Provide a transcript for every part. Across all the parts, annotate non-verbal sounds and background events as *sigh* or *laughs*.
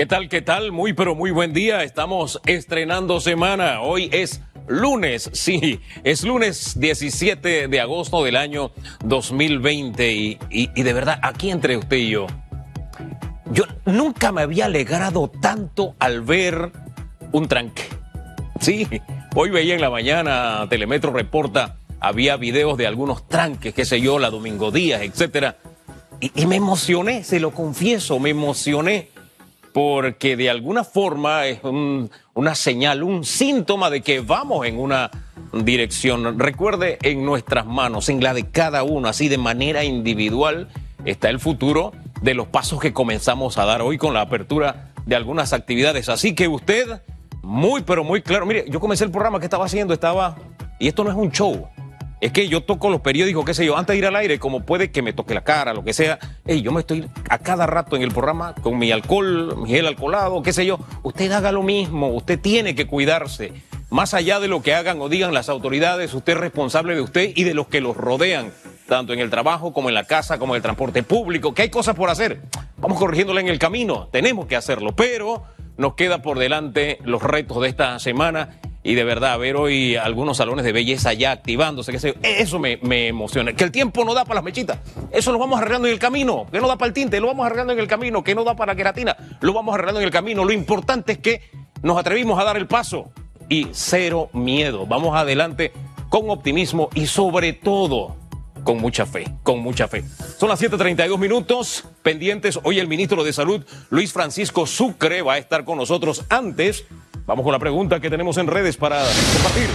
¿Qué tal? ¿Qué tal? Muy, pero muy buen día. Estamos estrenando semana. Hoy es lunes, *laughs* sí, es lunes 17 de agosto del año 2020 y, y, de verdad, aquí entre usted y yo, yo nunca me había alegrado tanto al ver un tranque. Sí, hoy veía en la mañana, Telemetro reporta, había videos de algunos tranques, qué sé yo, la Domingo Díaz, etcétera. Y, y me emocioné, se lo confieso, me emocioné porque de alguna forma es una señal, un síntoma de que vamos en una dirección. Recuerde, en nuestras manos, en la de cada uno, así de manera individual, está el futuro de los pasos que comenzamos a dar hoy con la apertura de algunas actividades. Así que usted, muy, pero muy claro, mire, yo comencé el programa que estaba haciendo, estaba, y esto no es un show, es que yo toco los periódicos, qué sé yo, antes de ir al aire, como puede que me toque la cara, lo que sea. Ey, yo me estoy a cada rato en el programa con mi alcohol, mi gel alcoholado, qué sé yo. Usted haga lo mismo, usted tiene que cuidarse. Más allá de lo que hagan o digan las autoridades, usted es responsable de usted y de los que los rodean, tanto en el trabajo como en la casa, como en el transporte público, que hay cosas por hacer. Vamos corrigiéndola en el camino, tenemos que hacerlo, pero nos queda por delante los retos de esta semana y de verdad ver hoy algunos salones de belleza ya activándose, que eso me, me, emociona. Que el tiempo no da para las mechitas, eso lo vamos arreglando en el camino. Que no da para el tinte, lo vamos arreglando en el camino. Que no da para la queratina, lo vamos arreglando en el camino. Lo importante es que nos atrevimos a dar el paso y cero miedo. Vamos adelante con optimismo y sobre todo con mucha fe, con mucha fe. Son las 7:32 minutos pendientes. Hoy el ministro de Salud, Luis Francisco Sucre, va a estar con nosotros antes Vamos con la pregunta que tenemos en redes para compartir.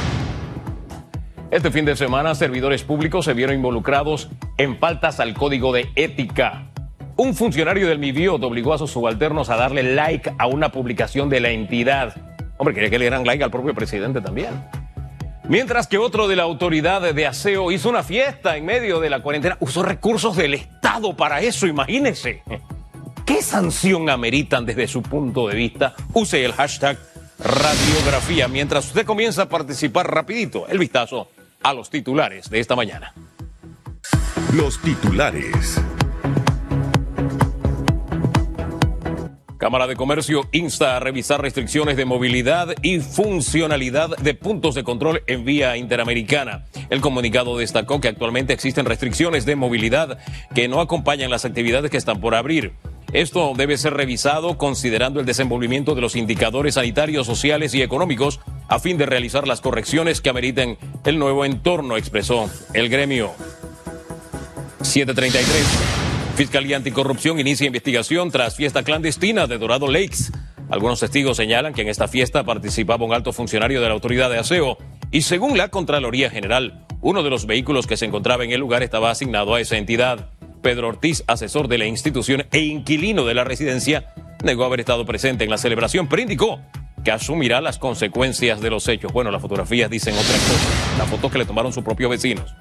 Este fin de semana, servidores públicos se vieron involucrados en faltas al código de ética. Un funcionario del MIBIOT obligó a sus subalternos a darle like a una publicación de la entidad. Hombre, quería que le dieran like al propio presidente también. Mientras que otro de la autoridad de aseo hizo una fiesta en medio de la cuarentena, usó recursos del Estado para eso, imagínese. ¿Qué sanción ameritan desde su punto de vista? Use el hashtag radiografía. Mientras usted comienza a participar rapidito, el vistazo a los titulares de esta mañana. Los titulares. Cámara de Comercio insta a revisar restricciones de movilidad y funcionalidad de puntos de control en vía interamericana. El comunicado destacó que actualmente existen restricciones de movilidad que no acompañan las actividades que están por abrir. Esto debe ser revisado considerando el desenvolvimiento de los indicadores sanitarios, sociales y económicos a fin de realizar las correcciones que ameriten el nuevo entorno, expresó el gremio. 733. Fiscalía Anticorrupción inicia investigación tras fiesta clandestina de Dorado Lakes. Algunos testigos señalan que en esta fiesta participaba un alto funcionario de la autoridad de aseo y según la Contraloría General, uno de los vehículos que se encontraba en el lugar estaba asignado a esa entidad. Pedro Ortiz, asesor de la institución e inquilino de la residencia, negó haber estado presente en la celebración, pero indicó que asumirá las consecuencias de los hechos. Bueno, las fotografías dicen otra cosa. Las fotos que le tomaron sus propios vecinos.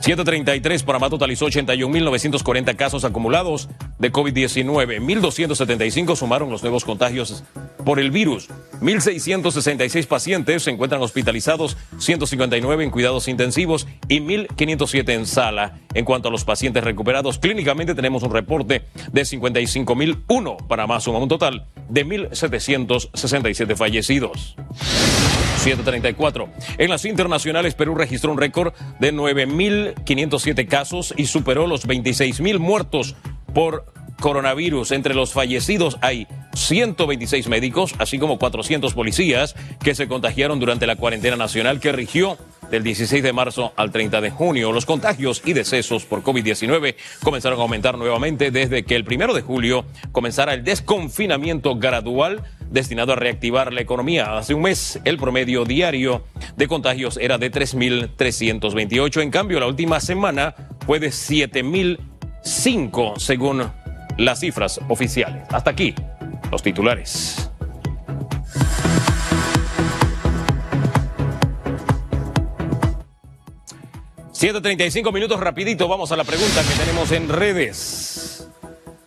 733, Panamá totalizó 81.940 casos acumulados de COVID-19. 1.275 sumaron los nuevos contagios por el virus. 1.666 pacientes se encuentran hospitalizados, 159 en cuidados intensivos y 1.507 en sala. En cuanto a los pacientes recuperados clínicamente, tenemos un reporte de 55.001. Panamá suma un total de 1.767 fallecidos. 734. En las internacionales, Perú registró un récord de 9.507 casos y superó los 26.000 muertos por coronavirus. Entre los fallecidos hay 126 médicos, así como 400 policías que se contagiaron durante la cuarentena nacional que rigió del 16 de marzo al 30 de junio. Los contagios y decesos por COVID-19 comenzaron a aumentar nuevamente desde que el primero de julio comenzara el desconfinamiento gradual destinado a reactivar la economía. Hace un mes el promedio diario de contagios era de 3.328. En cambio, la última semana fue de 7.005 según las cifras oficiales. Hasta aquí los titulares. 7.35 minutos rapidito, vamos a la pregunta que tenemos en redes.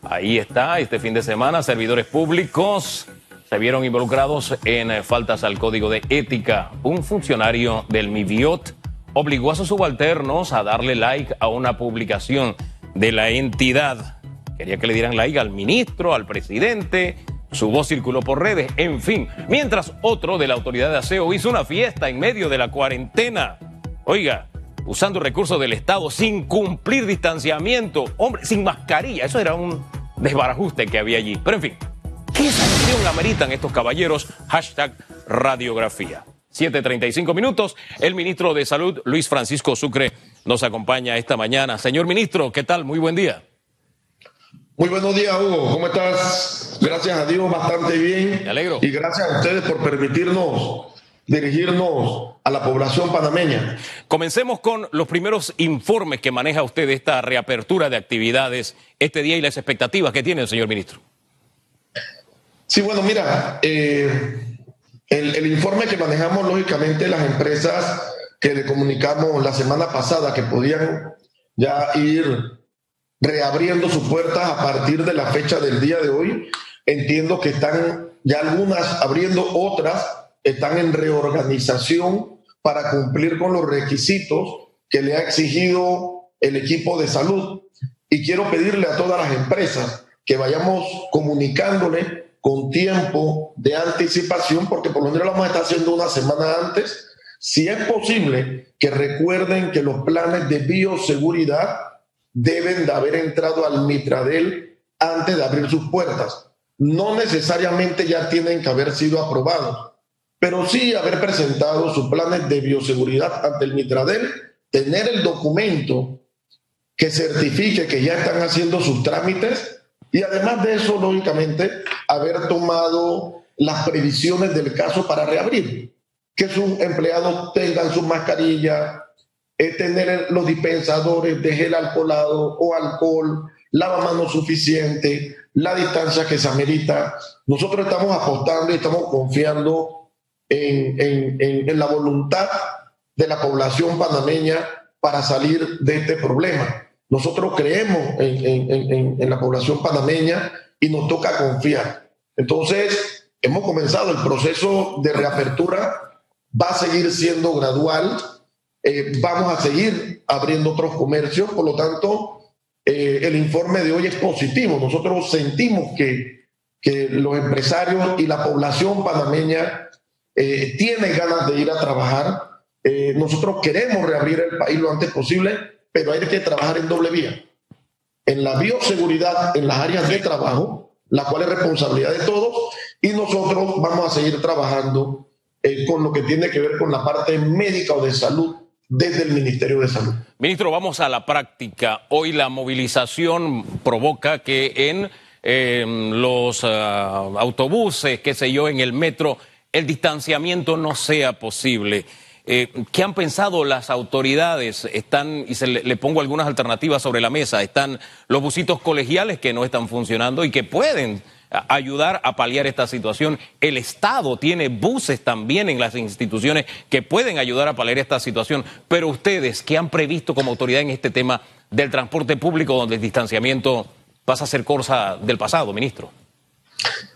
Ahí está, este fin de semana, servidores públicos se vieron involucrados en eh, faltas al código de ética. Un funcionario del MIBIOT obligó a sus subalternos a darle like a una publicación de la entidad. Quería que le dieran like al ministro, al presidente, Su voz circuló por redes, en fin, mientras otro de la autoridad de aseo hizo una fiesta en medio de la cuarentena. Oiga, usando recursos del Estado sin cumplir distanciamiento, hombre, sin mascarilla, eso era un desbarajuste que había allí. Pero en fin, ¿qué sanción ameritan estos caballeros? Hashtag radiografía. 7.35 minutos. El ministro de Salud, Luis Francisco Sucre, nos acompaña esta mañana. Señor ministro, ¿qué tal? Muy buen día. Muy buenos días, Hugo. ¿Cómo estás? Gracias a Dios, bastante bien. Me alegro. Y gracias a ustedes por permitirnos dirigirnos a la población panameña. Comencemos con los primeros informes que maneja usted de esta reapertura de actividades este día y las expectativas que tiene el señor ministro. Sí, bueno, mira, eh, el, el, informe que manejamos, lógicamente, las empresas que le comunicamos la semana pasada que podían ya ir reabriendo sus puertas a partir de la fecha del día de hoy. Entiendo que están ya algunas abriendo, otras están en reorganización para cumplir con los requisitos que le ha exigido el equipo de salud. Y quiero pedirle a todas las empresas que vayamos comunicándole con tiempo de anticipación, porque por lo menos lo vamos a estar haciendo una semana antes. Si es posible, que recuerden que los planes de bioseguridad deben de haber entrado al Mitradel antes de abrir sus puertas. No necesariamente ya tienen que haber sido aprobados, pero sí haber presentado sus planes de bioseguridad ante el Mitradel, tener el documento que certifique que ya están haciendo sus trámites y además de eso, lógicamente, haber tomado las previsiones del caso para reabrir, que sus empleados tengan su mascarilla, es tener los dispensadores de gel alcoholado o alcohol, lavamanos suficiente, la distancia que se amerita. Nosotros estamos apostando y estamos confiando en, en, en, la voluntad de la población panameña para salir de este problema. Nosotros creemos en, en la población panameña y nos toca confiar. Entonces, hemos comenzado el proceso de reapertura, va a seguir siendo gradual eh, vamos a seguir abriendo otros comercios, por lo tanto, eh, el informe de hoy es positivo. Nosotros sentimos que, que los empresarios y la población panameña eh, tienen ganas de ir a trabajar. nosotros queremos reabrir el país lo antes posible, pero hay que trabajar en doble vía. En la bioseguridad, en las áreas de trabajo, la cual es responsabilidad de todos, y nosotros vamos a seguir trabajando con lo que tiene que ver con la parte médica o de salud desde el Ministerio de Salud. Ministro, vamos a la práctica. Hoy la movilización provoca que en los ah, autobuses, qué sé yo, en el metro, el distanciamiento no sea posible. Eh, ¿Qué han pensado las autoridades? Están, y se le, pongo algunas alternativas sobre la mesa, están los busitos colegiales que no están funcionando y que pueden ayudar a paliar esta situación. El Estado tiene buses también en las instituciones que pueden ayudar a paliar esta situación. Pero ustedes, ¿qué han previsto como autoridad en este tema del transporte público donde el distanciamiento pasa a ser cosa del pasado, ministro?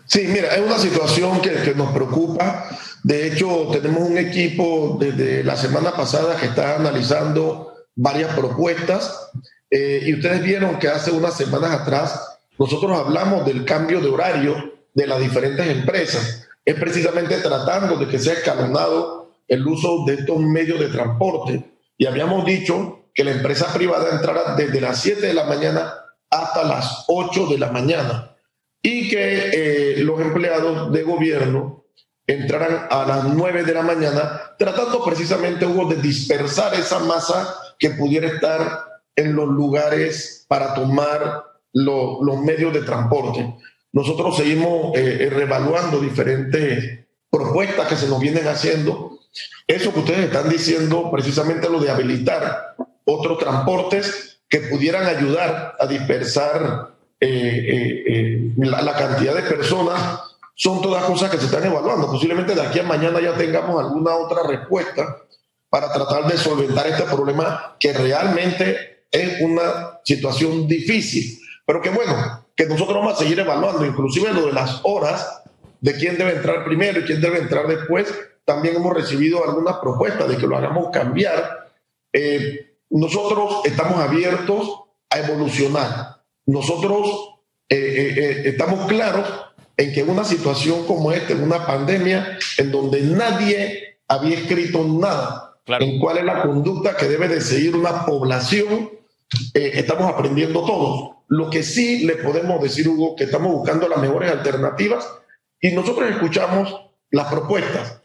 Sí, mira, es una situación que, nos preocupa. De hecho, tenemos un equipo desde la semana pasada que está analizando varias propuestas eh, y ustedes vieron que hace unas semanas atrás nosotros hablamos del cambio de horario de las diferentes empresas. Es precisamente tratando de que sea escalonado el uso de estos medios de transporte. Y habíamos dicho que la empresa privada entrara desde las 7 de la mañana hasta las 8 de la mañana y que eh, los empleados de gobierno entraran a las 9 de la mañana, tratando precisamente Hugo, de dispersar esa masa que pudiera estar en los lugares para tomar los medios de transporte. Nosotros seguimos eh, eh, reevaluando diferentes propuestas que se nos vienen haciendo. Eso que ustedes están diciendo, precisamente lo de habilitar otros transportes que pudieran ayudar a dispersar eh, la, la, cantidad de personas, son todas cosas que se están evaluando. Posiblemente de aquí a mañana ya tengamos alguna otra respuesta para tratar de solventar este problema que realmente es una situación difícil pero qué bueno, que nosotros vamos a seguir evaluando, inclusive lo de las horas, de quién debe entrar primero y quién debe entrar después. También hemos recibido algunas propuestas de que lo hagamos cambiar. Eh, nosotros estamos abiertos a evolucionar. Nosotros eh, eh, estamos claros en que una situación como esta, en una pandemia, en donde nadie había escrito nada en cuál es la conducta que debe de seguir una población, eh, estamos aprendiendo todos. Lo que sí le podemos decir, Hugo, que estamos buscando las mejores alternativas y nosotros escuchamos las propuestas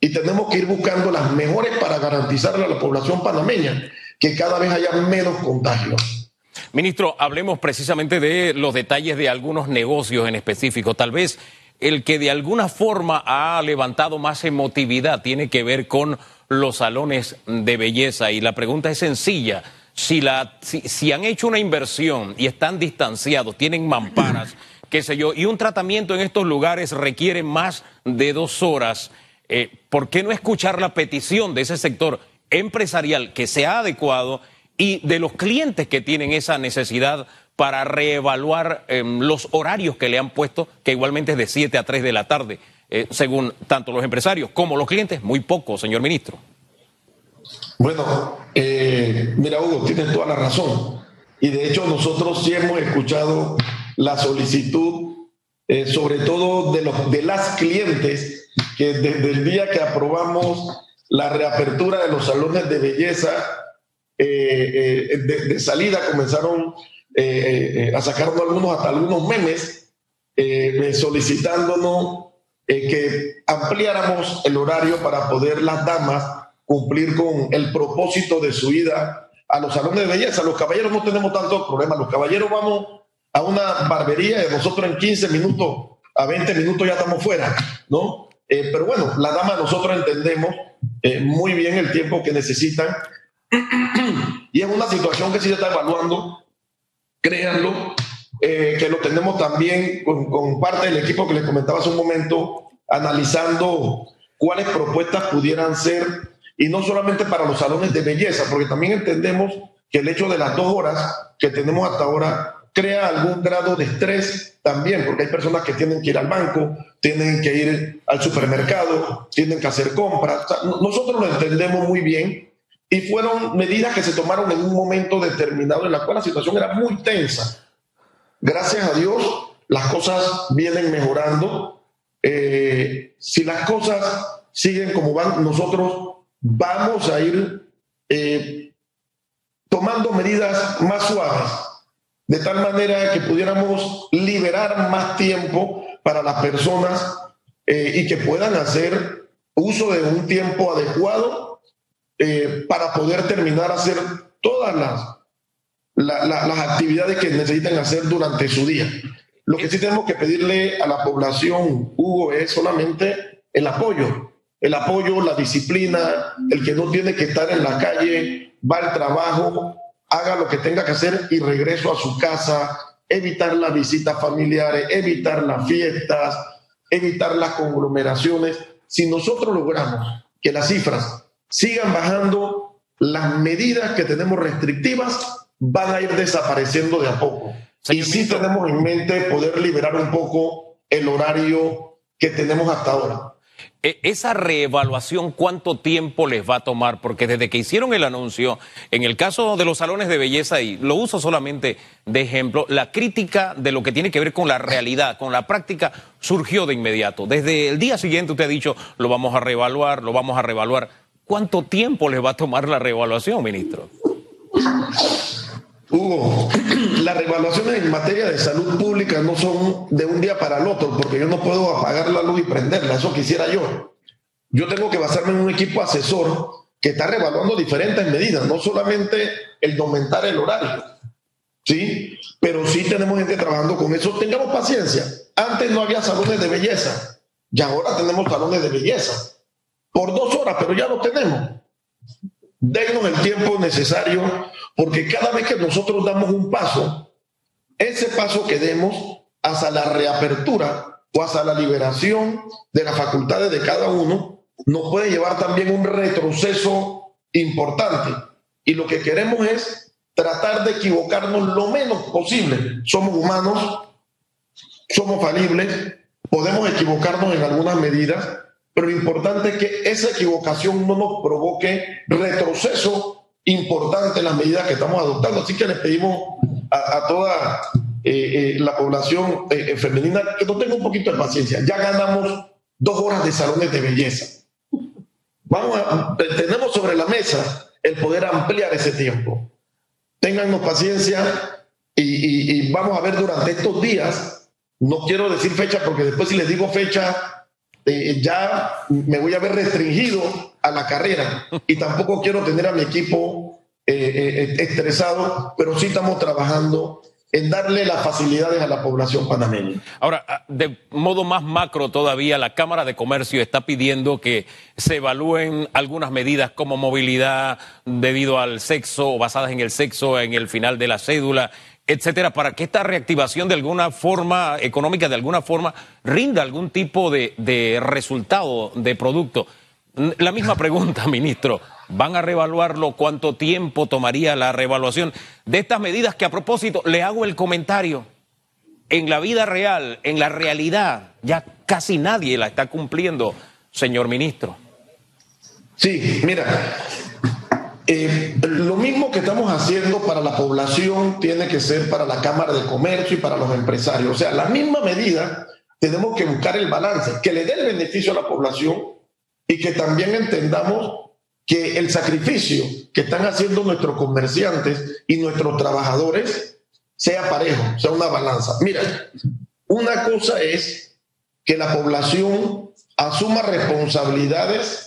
y tenemos que ir buscando las mejores para garantizarle a la población panameña que cada vez haya menos contagios. Ministro, hablemos precisamente de los detalles de algunos negocios en específico. Tal vez el que de alguna forma ha levantado más emotividad tiene que ver con los salones de belleza. Y la pregunta es sencilla. Si, han hecho una inversión y están distanciados, tienen mamparas, *clears throat* qué sé yo, y un tratamiento en estos lugares requiere más de dos horas, eh, ¿por qué no escuchar la petición de ese sector empresarial que sea adecuado y de los clientes que tienen esa necesidad para reevaluar em, los horarios que le han puesto, que igualmente es de 7 a 3 de la tarde, eh, según tanto los empresarios como los clientes? Muy poco, señor ministro. Bueno, eh, mira Hugo, tienes toda la razón. Y de hecho nosotros sí hemos escuchado la solicitud, eh, sobre todo de, los, de las clientes, que desde el día que aprobamos la reapertura de los salones de belleza, de, salida comenzaron a sacarnos algunos, hasta algunos memes solicitándonos que ampliáramos el horario para poder las damas cumplir con el propósito de su ida a los salones de belleza. Los caballeros no tenemos tantos problemas. Los caballeros vamos a una barbería y nosotros en 15 minutos, a 20 minutos ya estamos fuera, ¿no? Eh, pero bueno, la dama nosotros entendemos eh, muy bien el tiempo que necesitan y es una situación que sí se está evaluando, créanlo, eh, que lo tenemos también con, con, parte del equipo que les comentaba hace un momento, analizando cuáles propuestas pudieran ser y no solamente para los salones de belleza, porque también entendemos que el hecho de las dos horas que tenemos hasta ahora crea algún grado de estrés también, porque hay personas que tienen que ir al banco, tienen que ir al supermercado, tienen que hacer compras. nosotros lo entendemos muy bien y fueron medidas que se tomaron en un momento determinado en la cual la situación era muy tensa. Gracias a Dios, las cosas vienen mejorando. Eh, si las cosas siguen como van, nosotros vamos a ir eh, tomando medidas más suaves, de tal manera que pudiéramos liberar más tiempo para las personas eh, y que puedan hacer uso de un tiempo adecuado eh, para poder terminar a hacer todas las, las actividades que necesitan hacer durante su día. Lo que sí tenemos que pedirle a la población, Hugo, es solamente el apoyo el apoyo, la disciplina, el que no tiene que estar en la calle, va al trabajo, haga lo que tenga que hacer y regreso a su casa, evitar las visitas familiares, evitar las fiestas, evitar las conglomeraciones. Si nosotros logramos que las cifras sigan bajando, las medidas que tenemos restrictivas van a ir desapareciendo de a poco. y sí tenemos en mente poder liberar un poco el horario que tenemos hasta ahora. E, esa reevaluación, ¿cuánto tiempo les va a tomar? Porque desde que hicieron el anuncio, en el caso de los salones de belleza, y lo uso solamente de ejemplo, la crítica de lo que tiene que ver con la realidad, con la práctica, surgió de inmediato. Desde el día siguiente usted ha dicho, lo vamos a reevaluar, lo vamos a reevaluar. ¿Cuánto tiempo les va a tomar la reevaluación, ministro? Hugo, *clears throat* las reevaluaciones en materia de salud pública no son de un día para el otro, porque yo no puedo apagar la luz y prenderla, eso quisiera yo. Yo tengo que basarme en un equipo asesor que está reevaluando diferentes medidas, no solamente el de aumentar el horario, ¿sí? Pero sí tenemos gente trabajando con eso. Tengamos paciencia. Antes no había salones de belleza, y ahora tenemos salones de belleza. Por dos horas, pero ya lo tenemos. Denos el tiempo necesario porque cada vez que nosotros damos un paso, ese paso que demos hacia la reapertura o hacia la liberación de las facultades de cada uno, nos puede llevar también un retroceso importante. Y lo que queremos es tratar de equivocarnos lo menos posible. Somos humanos, somos falibles, podemos equivocarnos en algunas medidas, pero lo importante es que esa equivocación no nos provoque retroceso importante las medidas que estamos adoptando. Así que les pedimos a, toda eh, la población femenina, que no tenga un poquito de paciencia. Ya ganamos dos horas de salones de belleza. Vamos a, tenemos sobre la mesa el poder ampliar ese tiempo. Téngannos paciencia y, vamos a ver durante estos días, no quiero decir fecha porque después si les digo fecha, eh, ya me voy a ver restringido a la carrera y tampoco quiero tener a mi equipo eh, eh, estresado, pero sí estamos trabajando en darle las facilidades a la población panameña. Ahora, ah, de modo más macro todavía, la Cámara de Comercio está pidiendo que se evalúen algunas medidas como movilidad debido al sexo o basadas en el sexo en el final de la cédula, etcétera, para que esta reactivación de alguna forma económica, de alguna forma, rinda algún tipo de, resultado de producto. La misma pregunta, *laughs* ministro. ¿Van a reevaluarlo? ¿Cuánto tiempo tomaría la reevaluación de estas medidas? Que a propósito, le hago el comentario. En la vida real, en la realidad, ya casi nadie la está cumpliendo, señor ministro. Sí, mira, eh, lo mismo que estamos haciendo para la población tiene que ser para la Cámara de Comercio y para los empresarios. O sea, la misma medida tenemos que buscar el balance, que le dé el beneficio a la población y que también entendamos que el sacrificio que están haciendo nuestros comerciantes y nuestros trabajadores sea parejo, sea una balanza. Mira, una cosa es que la población asuma responsabilidades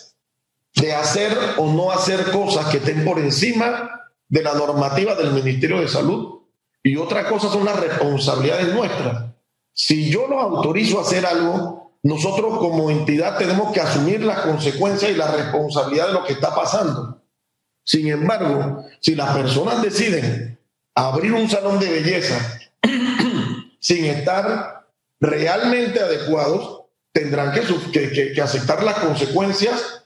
de hacer o no hacer cosas que estén por encima de la normativa del Ministerio de Salud y otra cosa son las responsabilidades nuestras. Si yo los autorizo a hacer algo, nosotros como entidad tenemos que asumir las consecuencias y la responsabilidad de lo que está pasando. Sin embargo, si las personas deciden abrir un salón de belleza *clears throat* sin estar realmente adecuados, tendrán que, aceptar las consecuencias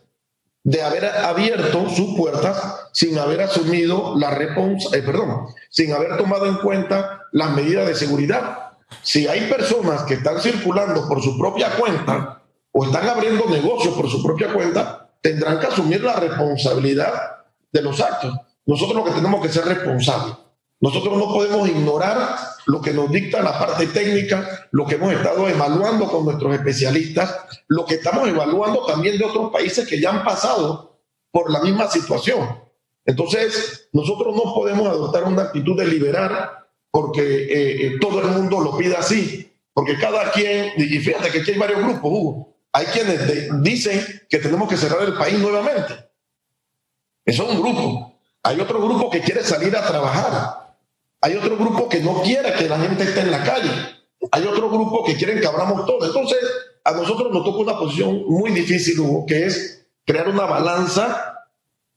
de haber abierto sus puertas sin haber asumido la responsabilidad, eh, perdón, sin haber tomado en cuenta las medidas de seguridad si hay personas que están circulando por su propia cuenta o están abriendo negocios por su propia cuenta, tendrán que asumir la responsabilidad de los actos. Nosotros lo que tenemos que ser responsables. Nosotros no podemos ignorar lo que nos dicta la parte técnica, lo que hemos estado evaluando con nuestros especialistas, lo que estamos evaluando también de otros países que ya han pasado por la misma situación. Entonces, nosotros no podemos adoptar una actitud de liberar porque eh, eh, todo el mundo lo pide así, porque cada quien, y fíjate que aquí hay varios grupos, Hugo, hay quienes dicen que tenemos que cerrar el país nuevamente. Eso es un grupo. Hay otro grupo que quiere salir a trabajar. Hay otro grupo que no quiere que la gente esté en la calle. Hay otro grupo que quieren que abramos todo. Entonces, a nosotros nos toca una posición muy difícil, Hugo, que es crear una balanza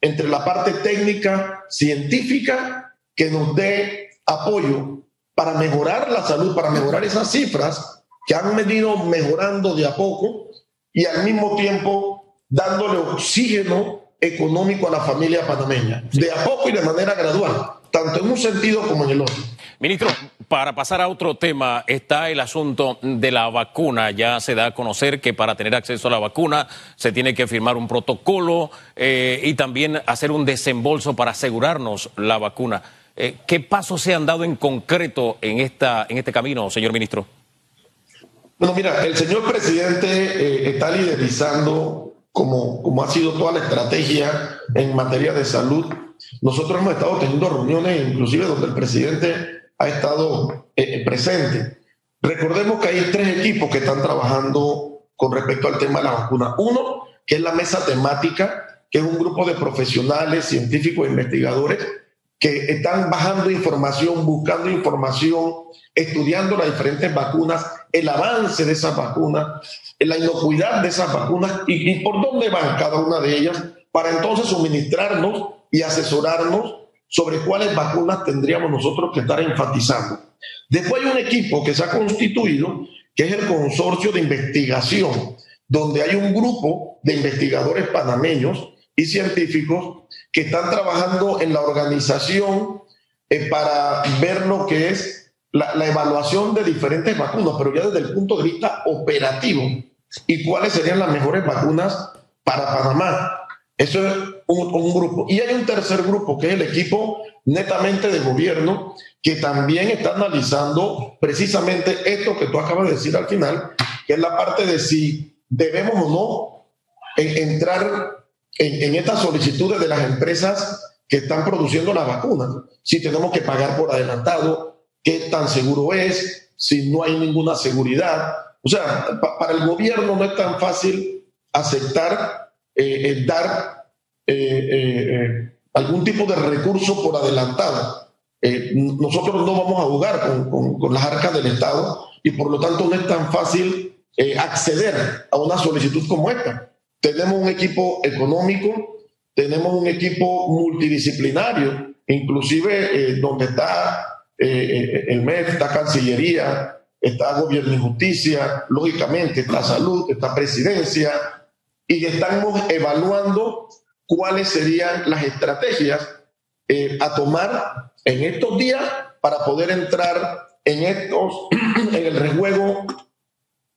entre la parte técnica, científica, que nos dé apoyo para mejorar la salud, para mejorar esas cifras que han venido mejorando de a poco y al mismo tiempo dándole oxígeno económico a la familia panameña, de a poco y de manera gradual, tanto en un sentido como en el otro. Ministro, para pasar a otro tema, está el asunto de la vacuna. Ya se da a conocer que para tener acceso a la vacuna se tiene que firmar un protocolo eh, y también hacer un desembolso para asegurarnos la vacuna. Eh, ¿Qué pasos se han dado en concreto en, esta, en este camino, señor ministro? Bueno, mira, el señor presidente eh, está liderizando como, como ha sido toda la estrategia en materia de salud. Nosotros hemos estado teniendo reuniones, inclusive donde el presidente ha estado eh, presente. Recordemos que hay tres equipos que están trabajando con respecto al tema de la vacuna. Uno, que es la mesa temática, que es un grupo de profesionales, científicos e investigadores que están bajando información, buscando información, estudiando las diferentes vacunas, el avance de esas vacunas, la inocuidad de esas vacunas y, por dónde van cada una de ellas, para entonces suministrarnos y asesorarnos sobre cuáles vacunas tendríamos nosotros que estar enfatizando. Después hay un equipo que se ha constituido, que es el consorcio de investigación, donde hay un grupo de investigadores panameños y científicos que están trabajando en la organización eh, para ver lo que es la, evaluación de diferentes vacunas, pero ya desde el punto de vista operativo y cuáles serían las mejores vacunas para Panamá. Eso es un, grupo. Y hay un tercer grupo, que es el equipo netamente de gobierno, que también está analizando precisamente esto que tú acabas de decir al final, que es la parte de si debemos o no entrar en, en estas solicitudes de las empresas que están produciendo la vacuna, si tenemos que pagar por adelantado, qué tan seguro es, si no hay ninguna seguridad. O sea, para el gobierno no es tan fácil aceptar eh, dar eh, eh, algún tipo de recurso por adelantado. nosotros no vamos a jugar con, con, las arcas del Estado y por lo tanto no es tan fácil acceder a una solicitud como esta. Tenemos un equipo económico, tenemos un equipo multidisciplinario, inclusive donde está el MEF, está Cancillería, está Gobierno y Justicia, lógicamente está Salud, está Presidencia, y estamos evaluando cuáles serían las estrategias eh, a tomar en estos días para poder entrar en estos, *clears throat* en el rejuego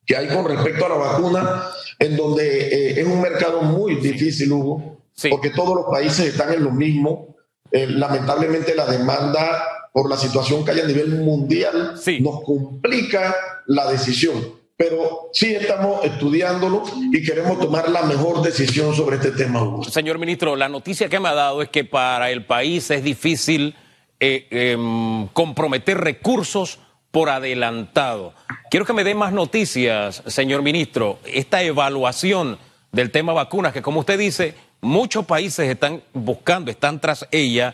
que hay con respecto a la vacuna, en donde eh, es un mercado muy difícil, Hugo, porque todos los países están en lo mismo. Eh, lamentablemente la demanda por la situación que hay a nivel mundial nos complica la decisión pero sí estamos estudiándolo y queremos tomar la mejor decisión sobre este tema. Señor ministro, la noticia que me ha dado es que para el país es difícil eh, em, comprometer recursos por adelantado. Quiero que me dé más noticias, señor ministro. Esta evaluación del tema vacunas, que como usted dice, muchos países están buscando, están tras ella.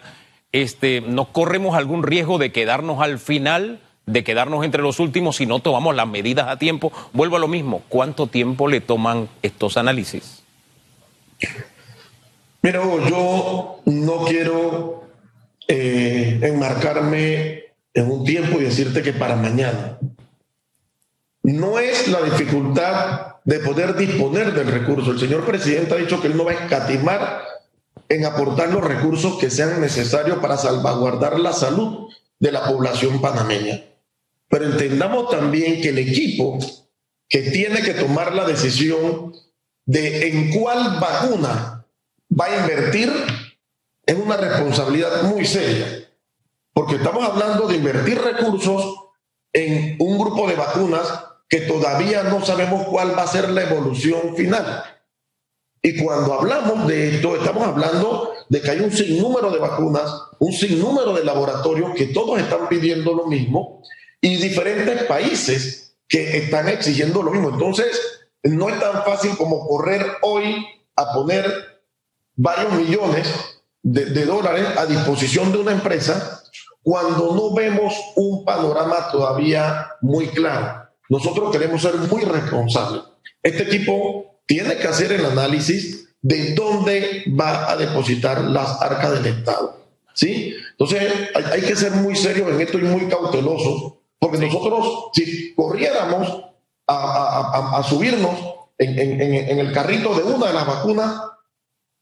Este, ¿No corremos algún riesgo de quedarnos al final? de quedarnos entre los últimos si no tomamos las medidas a tiempo. Vuelvo a lo mismo, ¿cuánto tiempo le toman estos análisis? Mira, yo no quiero eh, enmarcarme en un tiempo y decirte que para mañana. No es la dificultad de poder disponer del recurso. El señor presidente ha dicho que él no va a escatimar en aportar los recursos que sean necesarios para salvaguardar la salud de la población panameña. Pero entendamos también que el equipo que tiene que tomar la decisión de en cuál vacuna va a invertir es una responsabilidad muy seria. Porque estamos hablando de invertir recursos en un grupo de vacunas que todavía no sabemos cuál va a ser la evolución final. Y cuando hablamos de esto, estamos hablando de que hay un sinnúmero de vacunas, un sinnúmero de laboratorios que todos están pidiendo lo mismo y diferentes países que están exigiendo lo mismo. Entonces, no es tan fácil como correr hoy a poner varios millones de, dólares a disposición de una empresa cuando no vemos un panorama todavía muy claro. Nosotros queremos ser muy responsables. Este equipo tiene que hacer el análisis de dónde va a depositar las arcas del Estado. ¿Sí? Entonces hay, hay que ser muy serios en esto y muy cautelosos porque nosotros, si corriéramos a, subirnos en, el carrito de una de las vacunas,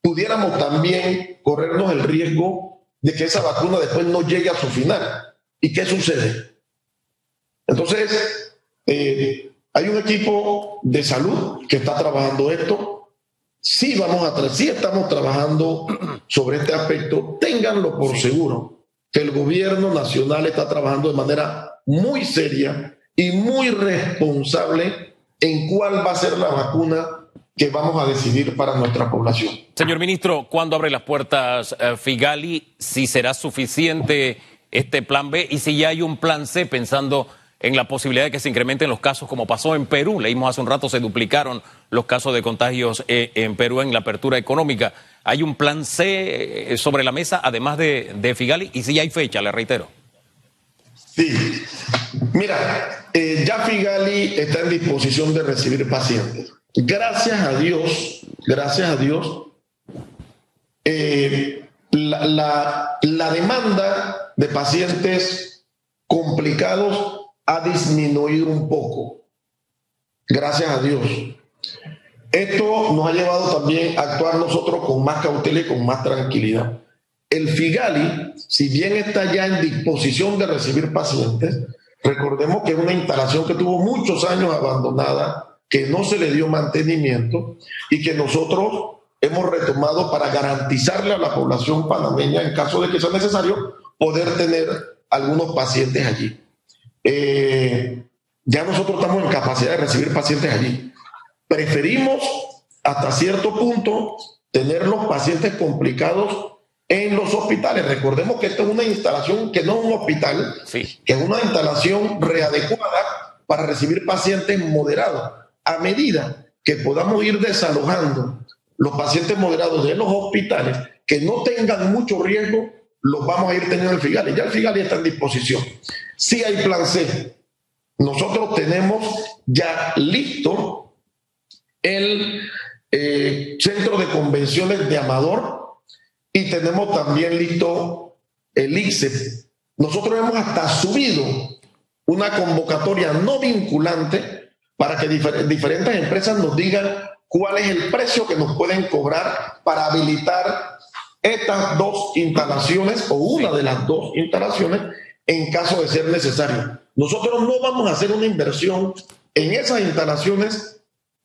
pudiéramos también corrernos el riesgo de que esa vacuna después no llegue a su final. ¿Y qué sucede? Entonces, eh, hay un equipo de salud que está trabajando esto. Sí, vamos a sí estamos trabajando sobre este aspecto. Ténganlo por seguro que el gobierno nacional está trabajando de manera muy seria y muy responsable en cuál va a ser la vacuna que vamos a decidir para nuestra población. Señor ministro, ¿cuándo abre las puertas eh, Figali? Si será suficiente este plan B y si ya hay un plan C pensando en la posibilidad de que se incrementen los casos como pasó en Perú. Leímos hace un rato, se duplicaron los casos de contagios eh, en Perú en la apertura económica. ¿Hay un plan C eh, sobre la mesa además de, Figali? Y si hay fecha, le reitero. Sí, mira, eh, ya Figali está en disposición de recibir pacientes. Gracias a Dios, gracias a Dios, la demanda de pacientes complicados ha disminuido un poco. Gracias a Dios. Esto nos ha llevado también a actuar nosotros con más cautela y con más tranquilidad. El Figali, si bien está ya en disposición de recibir pacientes, recordemos que es una instalación que tuvo muchos años abandonada, que no se le dio mantenimiento y que nosotros hemos retomado para garantizarle a la población panameña, en caso de que sea necesario, poder tener algunos pacientes allí. Eh, ya nosotros estamos en capacidad de recibir pacientes allí. Preferimos hasta cierto punto tener los pacientes complicados en los hospitales. Recordemos que esto es una instalación que no es un hospital, que es una instalación readecuada para recibir pacientes moderados. A medida que podamos ir desalojando los pacientes moderados de los hospitales que no tengan mucho riesgo, los vamos a ir teniendo en el FIGALI. Ya el FIGALI está en disposición. Si hay plan C. Nosotros tenemos ya listo el eh, centro de convenciones de Amador y tenemos también listo el ICSE. Nosotros hemos hasta subido una convocatoria no vinculante para que diferentes empresas nos digan cuál es el precio que nos pueden cobrar para habilitar estas dos instalaciones o una de las dos instalaciones en caso de ser necesario. Nosotros no vamos a hacer una inversión en esas instalaciones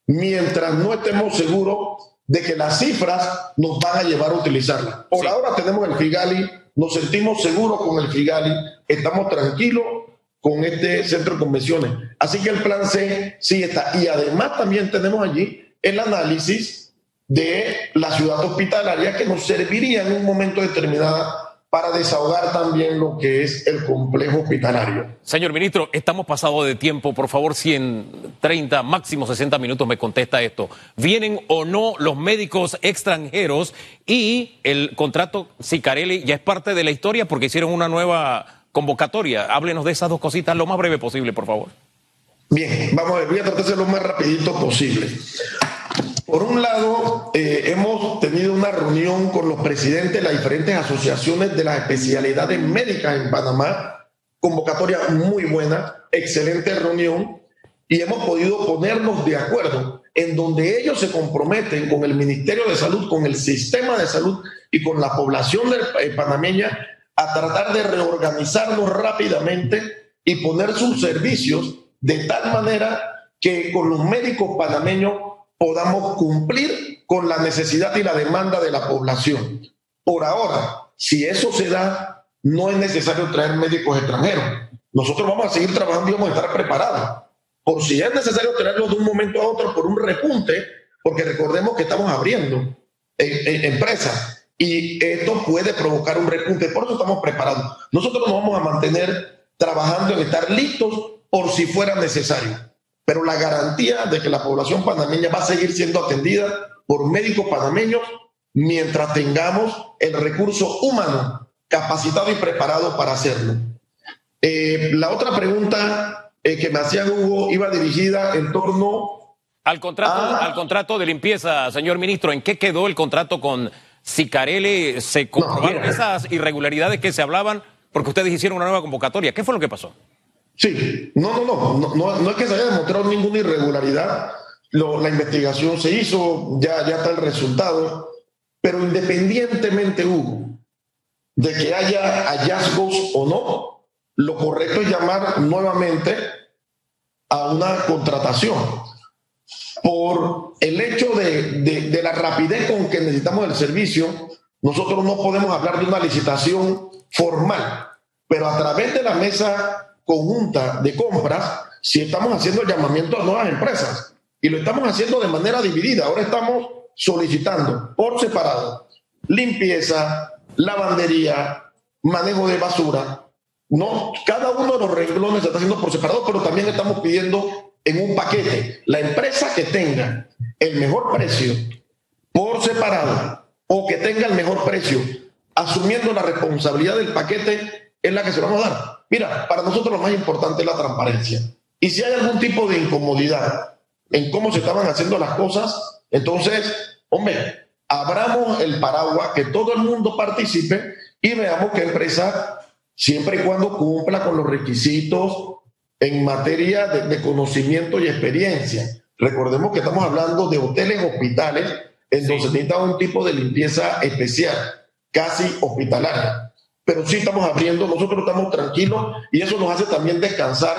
mientras no estemos seguros de que las cifras nos van a llevar a utilizarlas. Por ahora tenemos el Figali, nos sentimos seguros con el Figali, estamos tranquilos con este centro de convenciones. Así que el plan C sí está. Y además también tenemos allí el análisis de la ciudad hospitalaria que nos serviría en un momento determinado para desahogar también lo que es el complejo hospitalario. Señor ministro, estamos pasados de tiempo. Por favor, si en 30, máximo 60 minutos me contesta esto. ¿Vienen o no los médicos extranjeros y el contrato Sicarelli ya es parte de la historia porque hicieron una nueva convocatoria? Háblenos de esas dos cositas lo más breve posible, por favor. Bien, vamos a ver, voy a tratar de ser lo más rapidito posible. Por un lado, eh, hemos tenido una reunión con los presidentes de las diferentes asociaciones de las especialidades médicas en Panamá, convocatoria muy buena, excelente reunión, y hemos podido ponernos de acuerdo en donde ellos se comprometen con el Ministerio de Salud, con el sistema de salud y con la población eh, panameña a tratar de reorganizarnos rápidamente y poner sus servicios de tal manera que con los médicos panameños podamos cumplir con la necesidad y la demanda de la población. Por ahora, si eso se da, no es necesario traer médicos extranjeros. Nosotros vamos a seguir trabajando y vamos a estar preparados. Por si es necesario traerlos de un momento a otro por un repunte, porque recordemos que estamos abriendo empresas y esto puede provocar un repunte. Por eso estamos preparados. Nosotros nos vamos a mantener trabajando en estar listos por si fuera necesario pero la garantía de que la población panameña va a seguir siendo atendida por médicos panameños mientras tengamos el recurso humano capacitado y preparado para hacerlo. Eh, la otra pregunta eh, que me hacía Hugo iba dirigida en torno al contrato, al contrato de limpieza, señor ministro. ¿En qué quedó el contrato con Sicarelli? ¿Se comprobaron esas irregularidades que se hablaban? Porque ustedes hicieron una nueva convocatoria. ¿Qué fue lo que pasó? Sí, no, no, no, no, es que se haya demostrado ninguna irregularidad. la investigación se hizo, ya, ya está el resultado, pero independientemente, Hugo, de que haya hallazgos o no, lo correcto es llamar nuevamente a una contratación. Por el hecho de, de, la rapidez con que necesitamos el servicio, nosotros no podemos hablar de una licitación formal, pero a través de la mesa conjunta de compras si estamos haciendo el llamamiento a nuevas empresas. Y lo estamos haciendo de manera dividida. Ahora estamos solicitando por separado limpieza, lavandería, manejo de basura. No, cada uno de los renglones se está haciendo por separado, pero también estamos pidiendo en un paquete la empresa que tenga el mejor precio por separado o que tenga el mejor precio asumiendo la responsabilidad del paquete es la que se vamos a dar. Mira, para nosotros lo más importante es la transparencia. Y si hay algún tipo de incomodidad en cómo se estaban haciendo las cosas, entonces, hombre, abramos el paraguas, que todo el mundo participe y veamos qué empresa, siempre y cuando cumpla con los requisitos en materia de, conocimiento y experiencia. Recordemos que estamos hablando de hoteles, hospitales, en donde se necesita un tipo de limpieza especial, casi hospitalaria pero sí estamos abriendo, nosotros estamos tranquilos y eso nos hace también descansar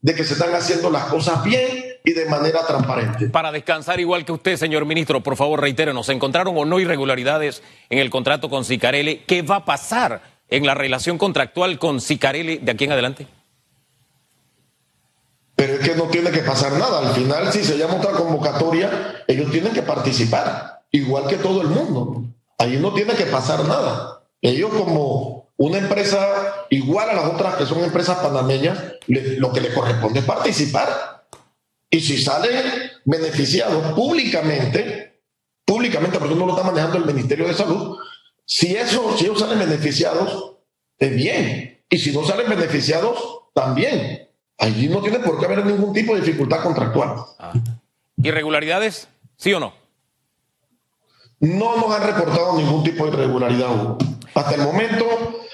de que se están haciendo las cosas bien y de manera transparente. Para descansar igual que usted, señor ministro, por favor reitérenos, ¿se encontraron o no irregularidades en el contrato con Sicarelli? ¿Qué va a pasar en la relación contractual con Sicarelli de aquí en adelante? Pero es que no tiene que pasar nada. Al final, si se llama otra convocatoria, ellos tienen que participar, igual que todo el mundo. Ahí no tiene que pasar nada. Ellos como una empresa igual a las otras que son empresas panameñas, lo que le corresponde es participar. Y si salen beneficiados públicamente, públicamente, porque no lo está manejando el Ministerio de Salud, si, eso, si ellos salen beneficiados, es bien. Y si no salen beneficiados, también. Allí no tiene por qué haber ningún tipo de dificultad contractual. Ah. ¿Irregularidades? ¿Sí o no? No nos han reportado ningún tipo de irregularidad. Hasta el momento,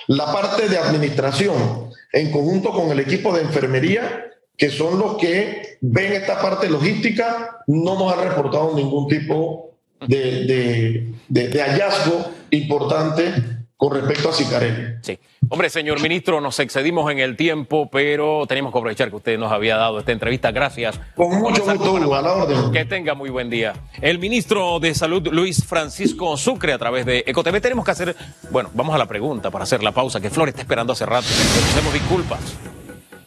la parte de administración, en conjunto con el equipo de enfermería, que son los que ven esta parte logística, no nos han reportado ningún tipo de, de hallazgo importante con respecto a Sicarelli. Sí. Hombre, señor ministro, nos excedimos en el tiempo, pero tenemos que aprovechar que usted nos había dado esta entrevista. Gracias. Con mucho gusto, a la orden. Que tenga muy buen día. El ministro de Salud, Luis Francisco Sucre, a través de EcoTV, tenemos que hacer, bueno, vamos a la pregunta para hacer la pausa, que Flor está esperando hace rato. Le hacemos disculpas.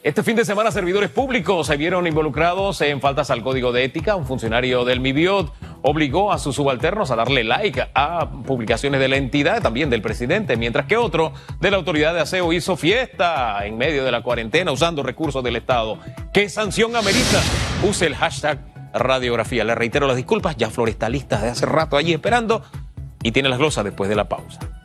Este fin de semana servidores públicos se vieron involucrados en faltas al código de ética. Un funcionario del MIBIOT obligó a sus subalternos a darle like a publicaciones de la entidad, también del presidente, mientras que otro de la autoridad de aseo hizo fiesta en medio de la cuarentena usando recursos del Estado. ¿Qué sanción amerita? Use el hashtag radiografía. Le reitero las disculpas, ya Flor está lista de hace rato allí esperando y tiene las glosas después de la pausa.